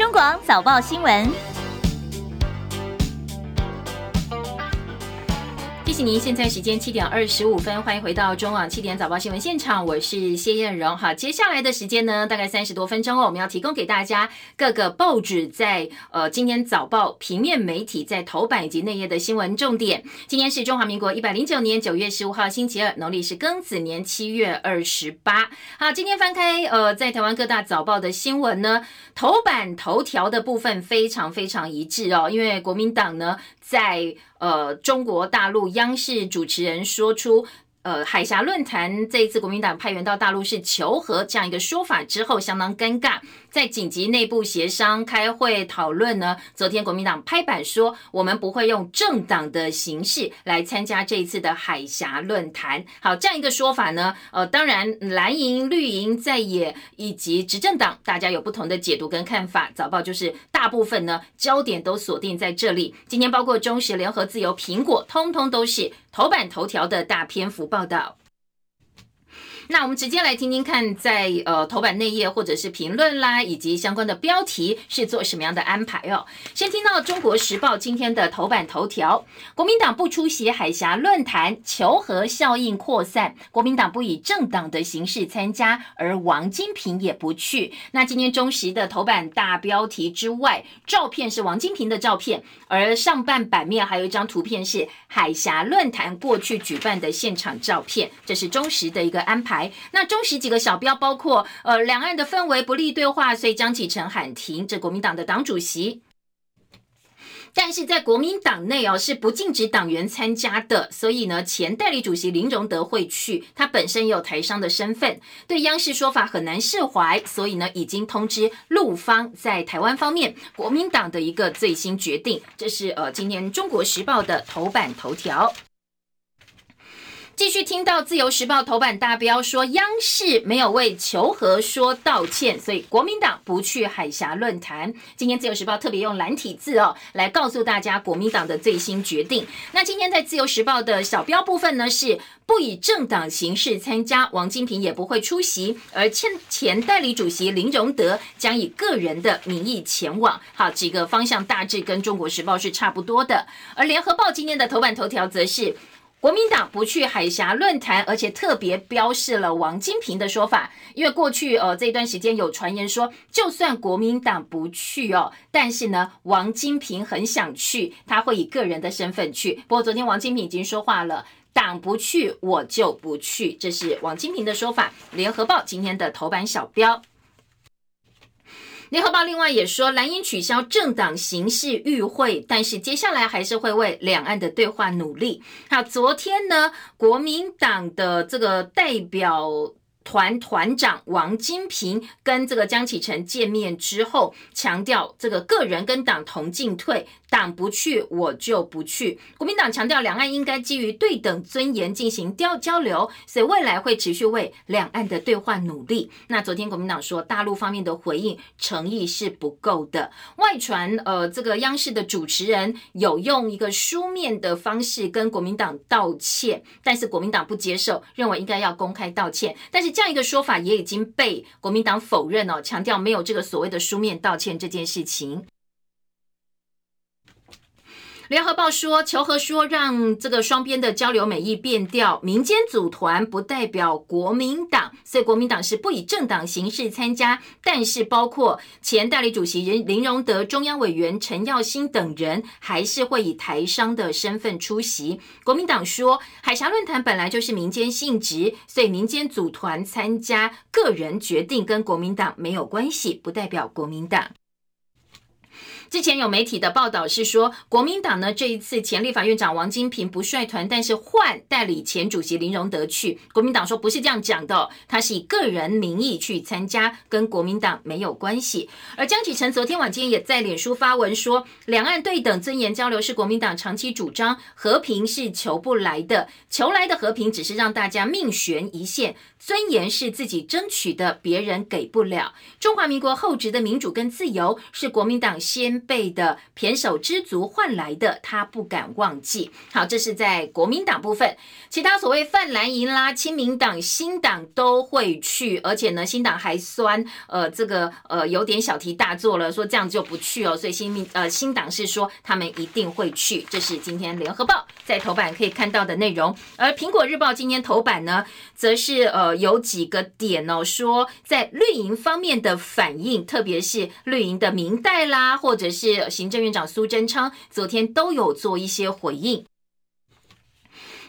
中广早报新闻。谢谢您，现在时间七点二十五分，欢迎回到中网七点早报新闻现场，我是谢燕荣。好，接下来的时间呢，大概三十多分钟哦，我们要提供给大家各个报纸在呃今天早报平面媒体在头版以及内页的新闻重点。今天是中华民国一百零九年九月十五号星期二，农历是庚子年七月二十八。好，今天翻开呃在台湾各大早报的新闻呢，头版头条的部分非常非常一致哦，因为国民党呢在。呃，中国大陆央视主持人说出。呃，海峡论坛这一次国民党派员到大陆是求和这样一个说法之后，相当尴尬，在紧急内部协商开会讨论呢。昨天国民党拍板说，我们不会用政党的形式来参加这一次的海峡论坛。好，这样一个说法呢，呃，当然蓝营、绿营在野以及执政党，大家有不同的解读跟看法。早报就是大部分呢焦点都锁定在这里。今天包括中时、联合、自由、苹果，通通都是头版头条的大篇幅。报道。那我们直接来听听看，在呃头版内页或者是评论啦，以及相关的标题是做什么样的安排哦。先听到《中国时报》今天的头版头条：国民党不出席海峡论坛，求和效应扩散；国民党不以政党的形式参加，而王金平也不去。那今天中时的头版大标题之外，照片是王金平的照片，而上半版面还有一张图片是海峡论坛过去举办的现场照片，这是中时的一个安排。那中时几个小标包括，呃，两岸的氛围不利对话，所以江启臣喊停。这国民党的党主席，但是在国民党内哦是不禁止党员参加的，所以呢，前代理主席林荣德会去，他本身也有台商的身份，对央视说法很难释怀，所以呢，已经通知陆方在台湾方面国民党的一个最新决定。这是呃今天中国时报的头版头条。继续听到《自由时报》头版大标说，央视没有为求和说道歉，所以国民党不去海峡论坛。今天《自由时报》特别用蓝体字哦，来告诉大家国民党的最新决定。那今天在《自由时报》的小标部分呢，是不以政党形式参加，王金平也不会出席，而前前代理主席林荣德将以个人的名义前往。好，几个方向大致跟《中国时报》是差不多的。而《联合报》今天的头版头条则是。国民党不去海峡论坛，而且特别标示了王金平的说法，因为过去呃这段时间有传言说，就算国民党不去哦，但是呢，王金平很想去，他会以个人的身份去。不过昨天王金平已经说话了，党不去我就不去，这是王金平的说法。联合报今天的头版小标。联合报另外也说，蓝营取消政党形式与会，但是接下来还是会为两岸的对话努力。好，昨天呢，国民党的这个代表。团团长王金平跟这个江启臣见面之后，强调这个个人跟党同进退，党不去我就不去。国民党强调两岸应该基于对等尊严进行交交流，所以未来会持续为两岸的对话努力。那昨天国民党说，大陆方面的回应诚意是不够的。外传呃，这个央视的主持人有用一个书面的方式跟国民党道歉，但是国民党不接受，认为应该要公开道歉，但是。这样一个说法也已经被国民党否认哦，强调没有这个所谓的书面道歉这件事情。联合报说，求和说让这个双边的交流美意变调，民间组团不代表国民党，所以国民党是不以政党形式参加，但是包括前代理主席林林荣德、中央委员陈耀新等人，还是会以台商的身份出席。国民党说，海峡论坛本来就是民间性质，所以民间组团参加，个人决定跟国民党没有关系，不代表国民党。之前有媒体的报道是说，国民党呢这一次前立法院长王金平不率团，但是换代理前主席林荣德去。国民党说不是这样讲的，他是以个人名义去参加，跟国民党没有关系。而江启臣昨天晚间也在脸书发文说，两岸对等尊严交流是国民党长期主张，和平是求不来的，求来的和平只是让大家命悬一线，尊严是自己争取的，别人给不了。中华民国厚植的民主跟自由是国民党先。三倍的胼手知足换来的，他不敢忘记。好，这是在国民党部分，其他所谓泛蓝营啦、亲民党、新党都会去，而且呢，新党还酸，呃，这个呃有点小题大做了，说这样就不去哦。所以新民呃新党是说他们一定会去，这是今天联合报在头版可以看到的内容。而苹果日报今天头版呢，则是呃有几个点哦，说在绿营方面的反应，特别是绿营的明代啦，或者是行政院长苏贞昌，昨天都有做一些回应。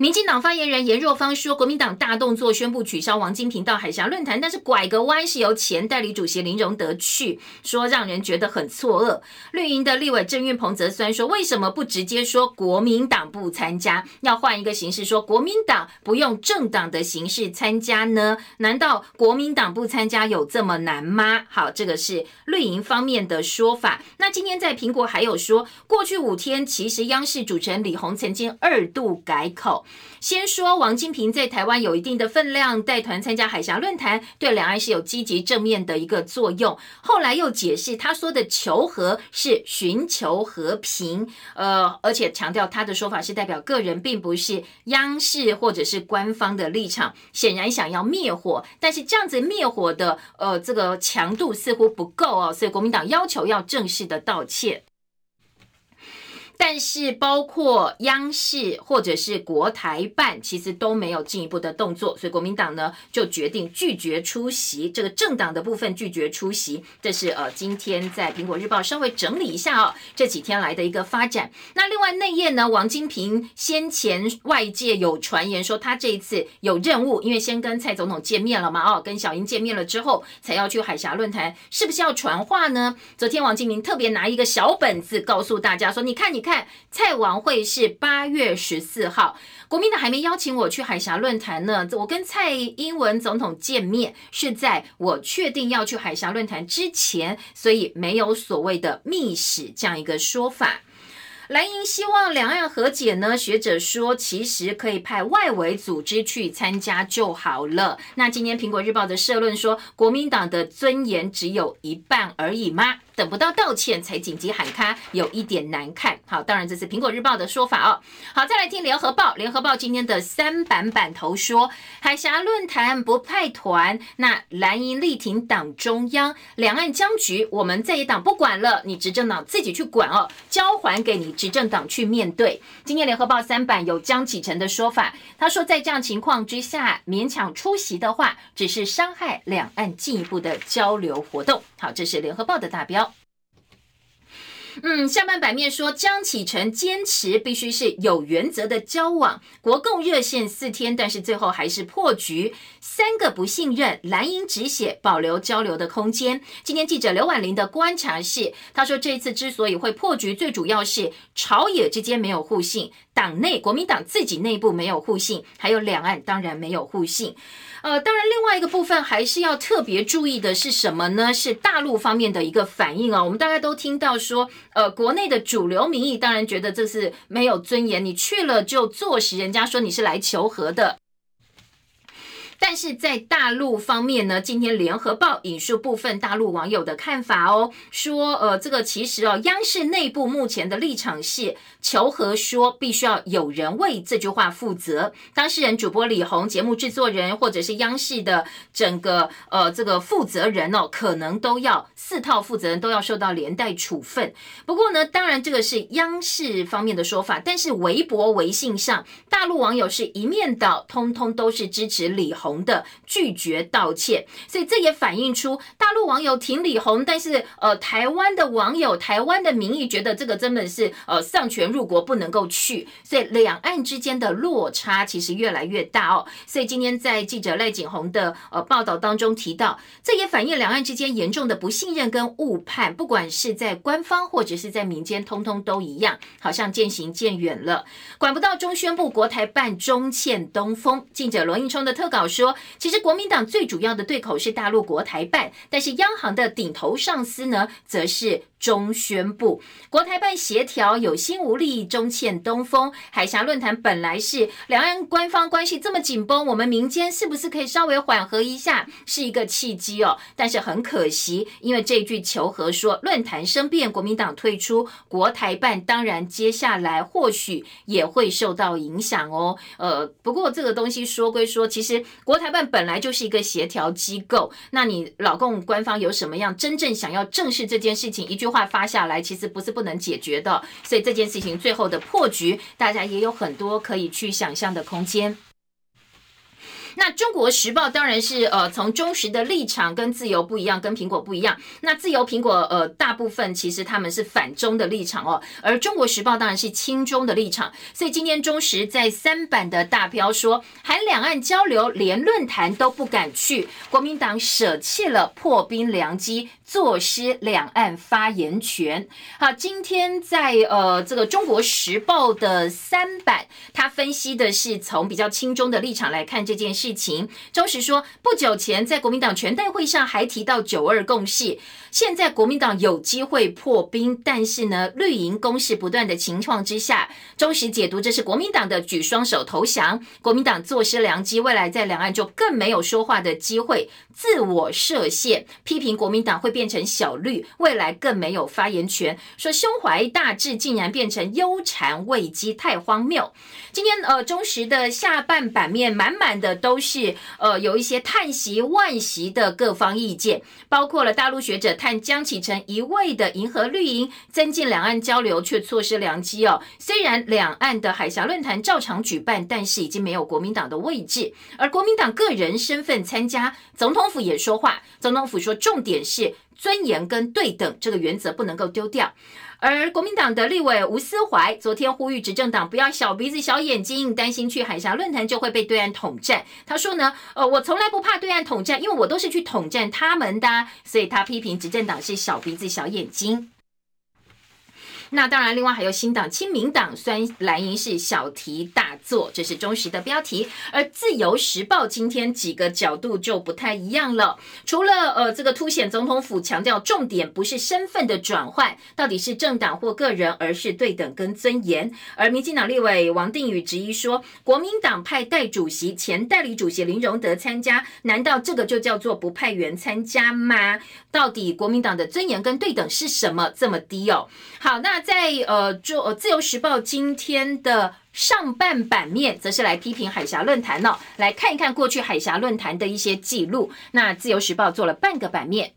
民进党发言人严若芳说，国民党大动作宣布取消王金平到海峡论坛，但是拐个弯是由前代理主席林荣德去，说让人觉得很错愕。绿营的立委郑运鹏则酸说，为什么不直接说国民党不参加，要换一个形式说国民党不用政党的形式参加呢？难道国民党不参加有这么难吗？好，这个是绿营方面的说法。那今天在苹果还有说，过去五天其实央视主持人李红曾经二度改口。先说王金平在台湾有一定的分量，带团参加海峡论坛，对两岸是有积极正面的一个作用。后来又解释，他说的求和是寻求和平，呃，而且强调他的说法是代表个人，并不是央视或者是官方的立场。显然想要灭火，但是这样子灭火的，呃，这个强度似乎不够哦，所以国民党要求要正式的道歉。但是，包括央视或者是国台办，其实都没有进一步的动作，所以国民党呢就决定拒绝出席这个政党的部分，拒绝出席。这是呃，今天在苹果日报稍微整理一下哦，这几天来的一个发展。那另外内页呢，王金平先前外界有传言说他这一次有任务，因为先跟蔡总统见面了嘛，哦，跟小英见面了之后才要去海峡论坛，是不是要传话呢？昨天王金平特别拿一个小本子告诉大家说，你看，你。看蔡王会是八月十四号，国民党还没邀请我去海峡论坛呢。我跟蔡英文总统见面是在我确定要去海峡论坛之前，所以没有所谓的密使这样一个说法。蓝营希望两岸和解呢？学者说，其实可以派外围组织去参加就好了。那今天苹果日报的社论说，国民党的尊严只有一半而已吗？等不到道歉才紧急喊卡，有一点难看。好，当然这是苹果日报的说法哦。好，再来听联合报。联合报今天的三版版头说，海峡论坛不派团，那蓝营力挺党中央，两岸僵局我们在野党不管了，你执政党自己去管哦，交还给你执政党去面对。今天联合报三版有江启臣的说法，他说在这样情况之下勉强出席的话，只是伤害两岸进一步的交流活动。好，这是联合报的大标。嗯，下半版面说江启臣坚持必须是有原则的交往，国共热线四天，但是最后还是破局，三个不信任，蓝营止血，保留交流的空间。今天记者刘婉玲的观察是，他说这一次之所以会破局，最主要是朝野之间没有互信，党内国民党自己内部没有互信，还有两岸当然没有互信。呃，当然，另外一个部分还是要特别注意的是什么呢？是大陆方面的一个反应啊。我们大概都听到说，呃，国内的主流民意当然觉得这是没有尊严，你去了就坐实人家说你是来求和的。但是在大陆方面呢，今天联合报引述部分大陆网友的看法哦，说呃，这个其实哦，央视内部目前的立场是求和，说必须要有人为这句话负责。当事人主播李红、节目制作人或者是央视的整个呃这个负责人哦，可能都要四套负责人都要受到连带处分。不过呢，当然这个是央视方面的说法，但是微博、微信上大陆网友是一面倒，通通都是支持李红。红的拒绝道歉，所以这也反映出大陆网友挺李红，但是呃，台湾的网友、台湾的民意觉得这个真的是呃丧权入国，不能够去，所以两岸之间的落差其实越来越大哦。所以今天在记者赖景红的呃报道当中提到，这也反映两岸之间严重的不信任跟误判，不管是在官方或者是在民间，通通都一样，好像渐行渐远了。管不到中宣部国台办中欠东风，记者罗应冲的特稿。说，其实国民党最主要的对口是大陆国台办，但是央行的顶头上司呢，则是中宣布，国台办协调有心无力，中欠东风。海峡论坛本来是两岸官方关系这么紧绷，我们民间是不是可以稍微缓和一下，是一个契机哦？但是很可惜，因为这句求和说论坛生变，国民党退出国台办，当然接下来或许也会受到影响哦。呃，不过这个东西说归说，其实国台办本来就是一个协调机构，那你老共官方有什么样真正想要正视这件事情，一句。话发下来，其实不是不能解决的，所以这件事情最后的破局，大家也有很多可以去想象的空间。那中国时报当然是呃，从中时的立场跟自由不一样，跟苹果不一样。那自由苹果呃，大部分其实他们是反中的立场哦，而中国时报当然是亲中的立场。所以今天中时在三版的大标说，含两岸交流连论坛都不敢去，国民党舍弃了破冰良机。坐失两岸发言权。好，今天在呃这个《中国时报》的三版，他分析的是从比较轻中的立场来看这件事疫情。中时说，不久前在国民党全代会上还提到九二共识。现在国民党有机会破冰，但是呢，绿营攻势不断的情况之下，中时解读这是国民党的举双手投降，国民党坐失良机，未来在两岸就更没有说话的机会，自我设限，批评国民党会变成小绿，未来更没有发言权，说胸怀大志竟然变成忧谗畏讥，太荒谬。今天呃，中时的下半版面满满的都是呃有一些叹息惋惜的各方意见，包括了大陆学者。叹江启臣一味的迎合绿营，增进两岸交流，却错失良机哦。虽然两岸的海峡论坛照常举办，但是已经没有国民党的位置，而国民党个人身份参加，总统府也说话。总统府说，重点是尊严跟对等这个原则不能够丢掉。而国民党的立委吴思怀昨天呼吁执政党不要小鼻子小眼睛，担心去海峡论坛就会被对岸统战。他说呢，呃，我从来不怕对岸统战，因为我都是去统战他们的，所以他批评执政党是小鼻子小眼睛。那当然，另外还有新党、亲民党，虽然蓝营是小题大做，这是中时的标题。而自由时报今天几个角度就不太一样了。除了呃，这个凸显总统府强调重点不是身份的转换，到底是政党或个人，而是对等跟尊严。而民进党立委王定宇质疑说，国民党派代主席、前代理主席林荣德参加，难道这个就叫做不派员参加吗？到底国民党的尊严跟对等是什么这么低哦？好，那。在呃，就呃《自由时报》今天的上半版面，则是来批评海峡论坛呢，来看一看过去海峡论坛的一些记录。那《自由时报》做了半个版面。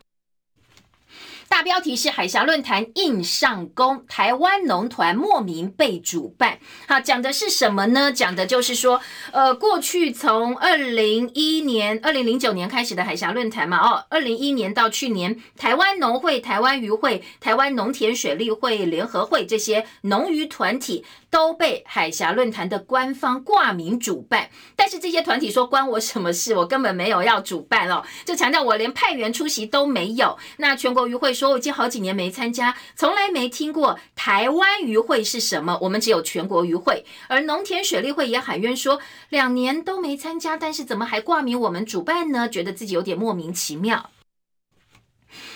大标题是海峡论坛硬上弓，台湾农团莫名被主办。好，讲的是什么呢？讲的就是说，呃，过去从二零一年、二零零九年开始的海峡论坛嘛，哦，二零一年到去年，台湾农会、台湾渔会、台湾农田水利会联合会这些农渔团体。都被海峡论坛的官方挂名主办，但是这些团体说关我什么事？我根本没有要主办哦，就强调我连派员出席都没有。那全国渔会说，我已经好几年没参加，从来没听过台湾渔会是什么，我们只有全国渔会。而农田水利会也喊冤说，两年都没参加，但是怎么还挂名我们主办呢？觉得自己有点莫名其妙。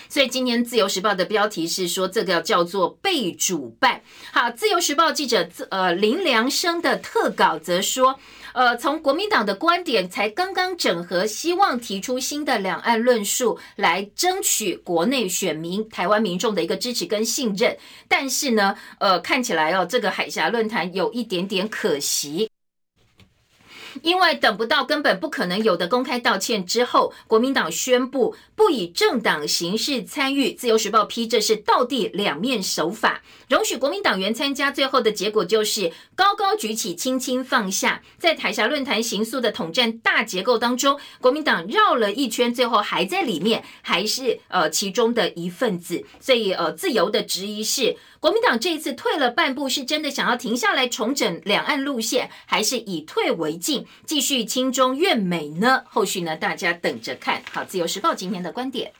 所以今年自由时报的标题是说，这个叫做被主办。好，自由时报记者呃林良生的特稿则说，呃，从国民党的观点才刚刚整合，希望提出新的两岸论述来争取国内选民、台湾民众的一个支持跟信任。但是呢，呃，看起来哦，这个海峡论坛有一点点可惜。因为等不到根本不可能有的公开道歉之后，国民党宣布不以政党形式参与。自由时报批这是道地两面手法，容许国民党员参加，最后的结果就是高高举起，轻轻放下。在台下论坛行诉的统战大结构当中，国民党绕了一圈，最后还在里面，还是呃其中的一份子。所以呃，自由的质疑是。国民党这一次退了半步，是真的想要停下来重整两岸路线，还是以退为进，继续亲中怨美呢？后续呢，大家等着看。好，自由时报今天的观点。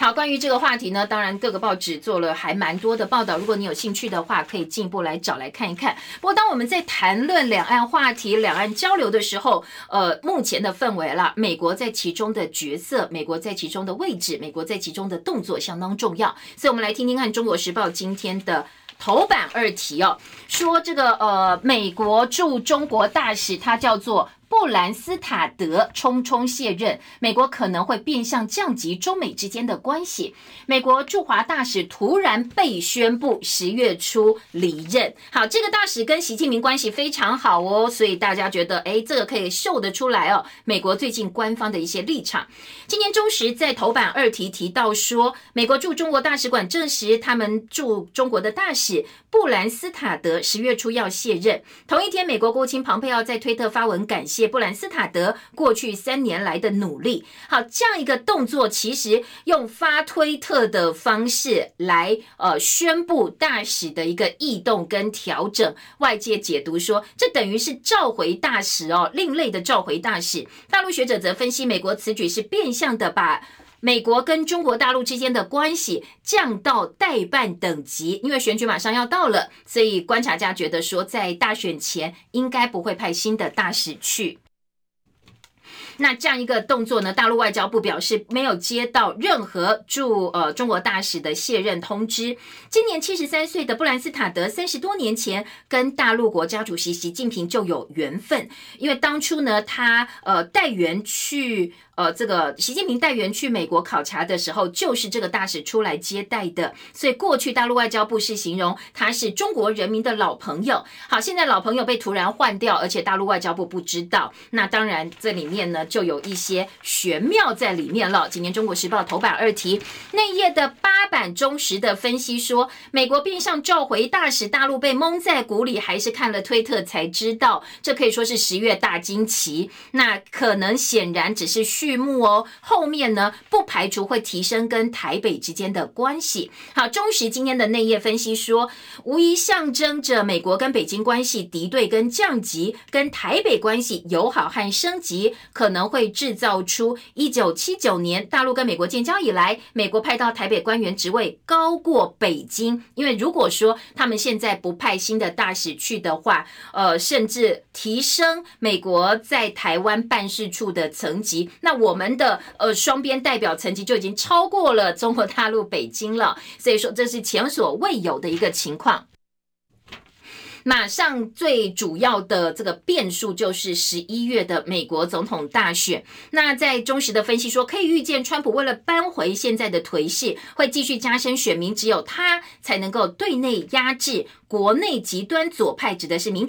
好，关于这个话题呢，当然各个报纸做了还蛮多的报道。如果你有兴趣的话，可以进一步来找来看一看。不过，当我们在谈论两岸话题、两岸交流的时候，呃，目前的氛围啦，美国在其中的角色，美国在其中的位置，美国在其中的动作相当重要。所以，我们来听听看《中国时报》今天的头版二题哦，说这个呃，美国驻中国大使他叫做。布兰斯塔德匆匆卸任，美国可能会变相降级中美之间的关系。美国驻华大使突然被宣布十月初离任。好，这个大使跟习近平关系非常好哦，所以大家觉得，哎，这个可以秀得出来哦。美国最近官方的一些立场。今年中时在头版二题提到说，美国驻中国大使馆证实，他们驻中国的大使布兰斯塔德十月初要卸任。同一天，美国国务卿庞佩奥在推特发文感谢。布兰斯塔德过去三年来的努力，好，这样一个动作，其实用发推特的方式来呃宣布大使的一个异动跟调整，外界解读说，这等于是召回大使哦，另类的召回大使。大陆学者则分析，美国此举是变相的把。美国跟中国大陆之间的关系降到代办等级，因为选举马上要到了，所以观察家觉得说，在大选前应该不会派新的大使去。那这样一个动作呢？大陆外交部表示没有接到任何驻呃中国大使的卸任通知。今年七十三岁的布兰斯塔德，三十多年前跟大陆国家主席习近平就有缘分，因为当初呢，他呃带员去。呃，这个习近平带员去美国考察的时候，就是这个大使出来接待的。所以过去大陆外交部是形容他是中国人民的老朋友。好，现在老朋友被突然换掉，而且大陆外交部不知道。那当然，这里面呢就有一些玄妙在里面了。今年中国时报头版二题内页的八版忠实的分析说，美国变相召回大使，大陆被蒙在鼓里，还是看了推特才知道。这可以说是十月大惊奇。那可能显然只是虚。序幕哦，后面呢不排除会提升跟台北之间的关系。好，中时今天的内页分析说，无疑象征着美国跟北京关系敌对跟降级，跟台北关系友好和升级，可能会制造出一九七九年大陆跟美国建交以来，美国派到台北官员职位高过北京。因为如果说他们现在不派新的大使去的话，呃，甚至提升美国在台湾办事处的层级，那。我们的呃双边代表层级就已经超过了中国大陆北京了，所以说这是前所未有的一个情况。马上最主要的这个变数就是十一月的美国总统大选。那在中时的分析说，可以预见，川普为了扳回现在的颓势，会继续加深选民，只有他才能够对内压制国内极端左派，指的是民主。